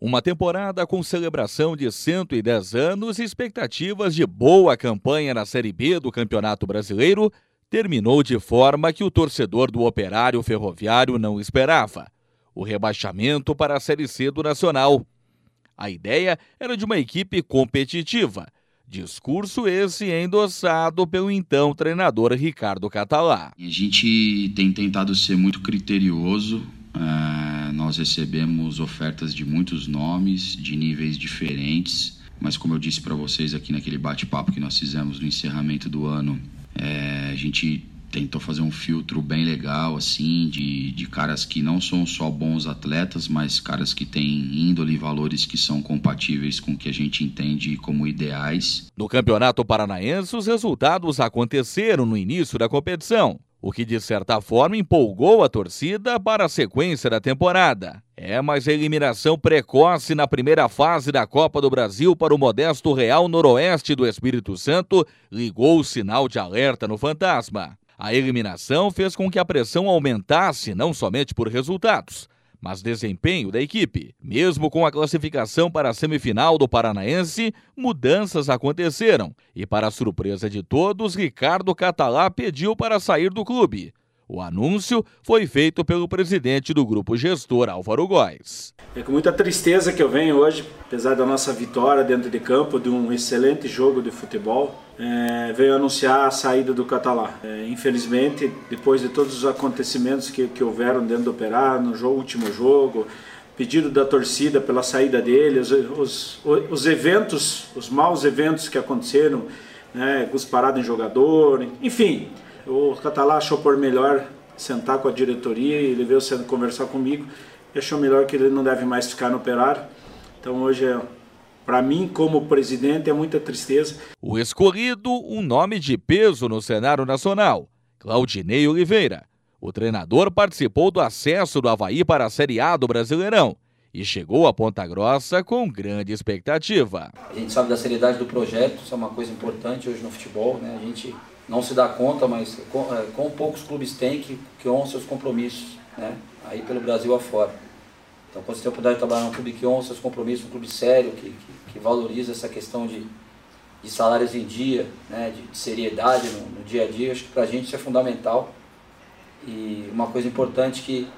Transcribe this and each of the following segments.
Uma temporada com celebração de 110 anos e expectativas de boa campanha na Série B do Campeonato Brasileiro terminou de forma que o torcedor do Operário Ferroviário não esperava: o rebaixamento para a Série C do Nacional. A ideia era de uma equipe competitiva. Discurso esse endossado pelo então treinador Ricardo Catalá. A gente tem tentado ser muito criterioso. Uh nós recebemos ofertas de muitos nomes, de níveis diferentes, mas como eu disse para vocês aqui naquele bate-papo que nós fizemos no encerramento do ano, é, a gente tentou fazer um filtro bem legal, assim, de, de caras que não são só bons atletas, mas caras que têm índole e valores que são compatíveis com o que a gente entende como ideais. No Campeonato Paranaense, os resultados aconteceram no início da competição o que de certa forma empolgou a torcida para a sequência da temporada. É, mas a eliminação precoce na primeira fase da Copa do Brasil para o modesto Real Noroeste do Espírito Santo ligou o sinal de alerta no fantasma. A eliminação fez com que a pressão aumentasse não somente por resultados, mas desempenho da equipe. Mesmo com a classificação para a semifinal do Paranaense, mudanças aconteceram e, para surpresa de todos, Ricardo Catalá pediu para sair do clube. O anúncio foi feito pelo presidente do grupo gestor, Álvaro Góes. É com muita tristeza que eu venho hoje, apesar da nossa vitória dentro de campo, de um excelente jogo de futebol, é, veio anunciar a saída do Catalá. É, infelizmente, depois de todos os acontecimentos que, que houveram dentro do Operário, no jogo, último jogo, pedido da torcida pela saída dele, os, os, os eventos, os maus eventos que aconteceram, né, parado em jogador, enfim, o Catalá achou por melhor sentar com a diretoria e ele veio sendo conversar comigo e achou melhor que ele não deve mais ficar no operário. Então hoje é para mim, como presidente, é muita tristeza. O escolhido, um nome de peso no cenário nacional, Claudinei Oliveira. O treinador participou do acesso do Havaí para a Série A do Brasileirão e chegou a Ponta Grossa com grande expectativa. A gente sabe da seriedade do projeto, isso é uma coisa importante hoje no futebol, né? A gente não se dá conta, mas com, é, com poucos clubes tem que, que honram seus compromissos, né? aí pelo Brasil afora. Então, quando você tem a oportunidade de trabalhar num clube que honra seus compromissos, um clube sério, que, que, que valoriza essa questão de, de salários em dia, né? de, de seriedade no, no, dia a dia, acho que para a gente isso é fundamental. E uma coisa importante que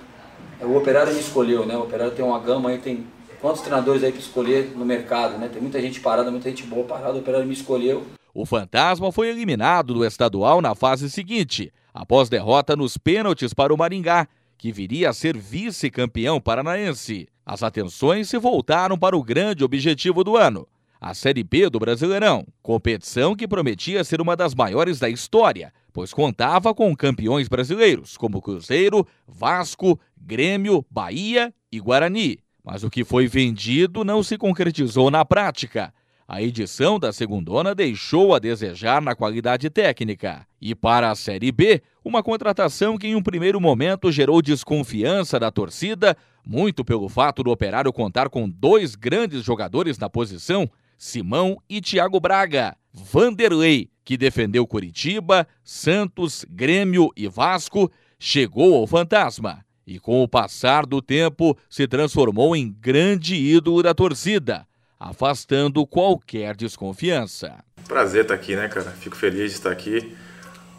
é o operário me escolheu, né? o operário tem uma gama aí, tem quantos treinadores aí para escolher no mercado, né? tem muita gente parada, muita gente boa parada, o operário me escolheu. O Fantasma foi eliminado do estadual na fase seguinte, após derrota nos pênaltis para o Maringá, que viria a ser vice-campeão paranaense. As atenções se voltaram para o grande objetivo do ano, a Série B do Brasileirão, competição que prometia ser uma das maiores da história, pois contava com campeões brasileiros como Cruzeiro, Vasco, Grêmio, Bahia e Guarani. Mas o que foi vendido não se concretizou na prática. A edição da segundona deixou a desejar na qualidade técnica. E para a Série B, uma contratação que em um primeiro momento gerou desconfiança da torcida, muito pelo fato do Operário contar com dois grandes jogadores na posição, Simão e Thiago Braga. Vanderlei, que defendeu Curitiba, Santos, Grêmio e Vasco, chegou ao Fantasma e com o passar do tempo se transformou em grande ídolo da torcida afastando qualquer desconfiança. Prazer estar aqui, né, cara? Fico feliz de estar aqui.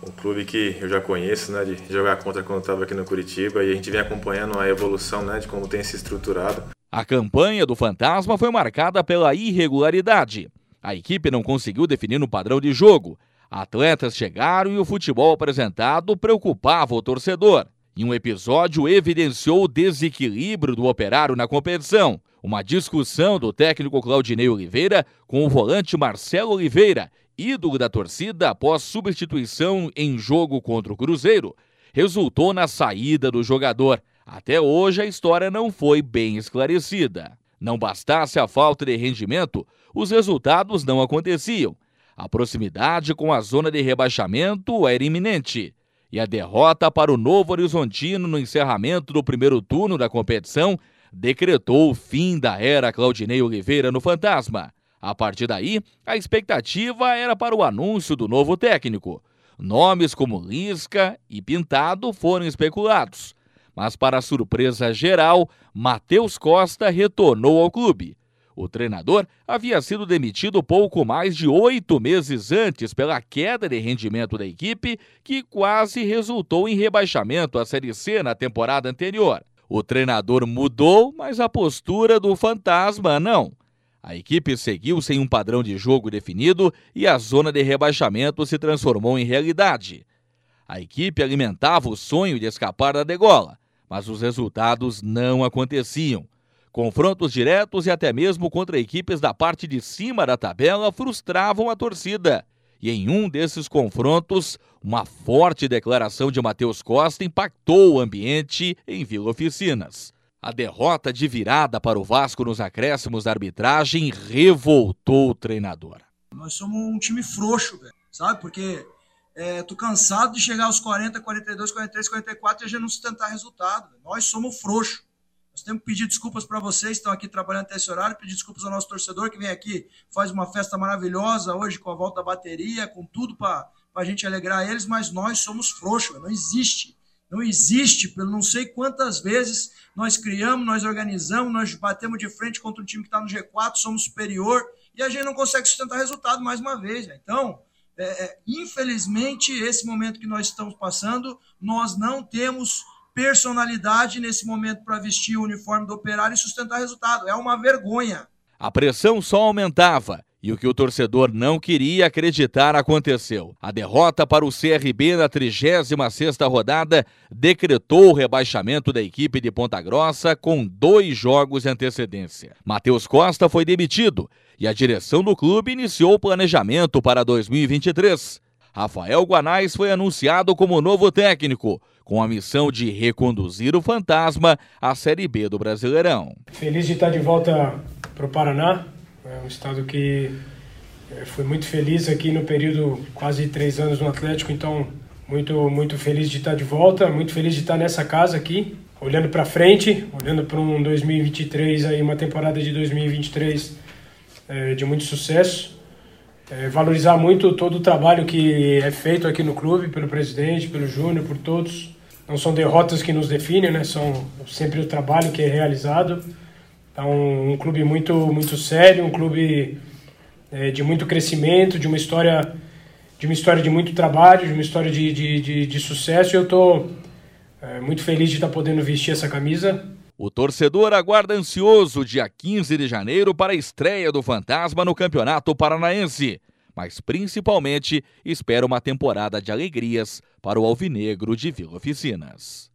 Um clube que eu já conheço, né, de jogar contra quando estava aqui no Curitiba e a gente vem acompanhando a evolução, né, de como tem se estruturado. A campanha do Fantasma foi marcada pela irregularidade. A equipe não conseguiu definir um padrão de jogo. Atletas chegaram e o futebol apresentado preocupava o torcedor. E um episódio evidenciou o desequilíbrio do operário na competição. Uma discussão do técnico Claudinei Oliveira com o volante Marcelo Oliveira, ídolo da torcida após substituição em jogo contra o Cruzeiro, resultou na saída do jogador. Até hoje a história não foi bem esclarecida. Não bastasse a falta de rendimento, os resultados não aconteciam. A proximidade com a zona de rebaixamento era iminente. E a derrota para o Novo Horizontino no encerramento do primeiro turno da competição decretou o fim da era Claudinei Oliveira no Fantasma. A partir daí, a expectativa era para o anúncio do novo técnico. Nomes como Lisca e Pintado foram especulados, Mas, para surpresa geral, Matheus Costa retornou ao clube. O treinador havia sido demitido pouco mais de oito meses antes pela queda de rendimento da equipe, que quase resultou em rebaixamento à Série C na temporada anterior. O treinador mudou, mas a postura do fantasma não. A equipe seguiu sem um padrão de jogo definido e a zona de rebaixamento se transformou em realidade. A equipe alimentava o sonho de escapar da degola, mas os resultados não aconteciam. Confrontos diretos e até mesmo contra equipes da parte de cima da tabela frustravam a torcida. E em um desses confrontos, uma forte declaração de Matheus Costa impactou o ambiente em Vila Oficinas. A derrota de virada para o Vasco nos acréscimos da arbitragem revoltou o treinador. Nós somos um time frouxo, velho, sabe? Porque é, tô cansado de chegar aos 40, 42, 43, 44 e a gente não sustentar resultado. Nós somos frouxos. Nós temos que pedir desculpas para vocês que estão aqui trabalhando até esse horário, pedir desculpas ao nosso torcedor que vem aqui, faz uma festa maravilhosa hoje com a volta da bateria, com tudo para a gente alegrar eles, mas nós somos frouxos, não existe. Não existe, pelo não sei quantas vezes nós criamos, nós organizamos, nós batemos de frente contra um time que está no G4, somos superior e a gente não consegue sustentar resultado mais uma vez. Então, é, é, infelizmente, esse momento que nós estamos passando, nós não temos personalidade nesse momento para vestir o uniforme do operário e sustentar resultado. É uma vergonha. A pressão só aumentava. E o que o torcedor não queria acreditar aconteceu. A derrota para o CRB na 36ª rodada decretou o rebaixamento da equipe de Ponta Grossa com dois jogos de antecedência. Matheus Costa foi demitido e a direção do clube iniciou o planejamento para 2023. Rafael Guanais foi anunciado como novo técnico, com a missão de reconduzir o Fantasma à Série B do Brasileirão. Feliz de estar de volta para o Paraná, é um estado que é, foi muito feliz aqui no período quase três anos no Atlético, então muito muito feliz de estar de volta, muito feliz de estar nessa casa aqui, olhando para frente, olhando para um 2023 aí uma temporada de 2023 é, de muito sucesso, é, valorizar muito todo o trabalho que é feito aqui no clube pelo presidente, pelo Júnior, por todos. Não são derrotas que nos definem, né? São sempre o trabalho que é realizado. É um, clube muito, muito sério, um clube é, de muito crescimento, de uma história de uma história de muito trabalho, de uma história de, de, de, de sucesso. Eu estou é, muito feliz de estar podendo vestir essa camisa. O torcedor aguarda ansioso dia 15 de janeiro para a estreia do Fantasma no Campeonato Paranaense, mas principalmente espera uma temporada de alegrias para o Alvinegro de Vila Oficinas.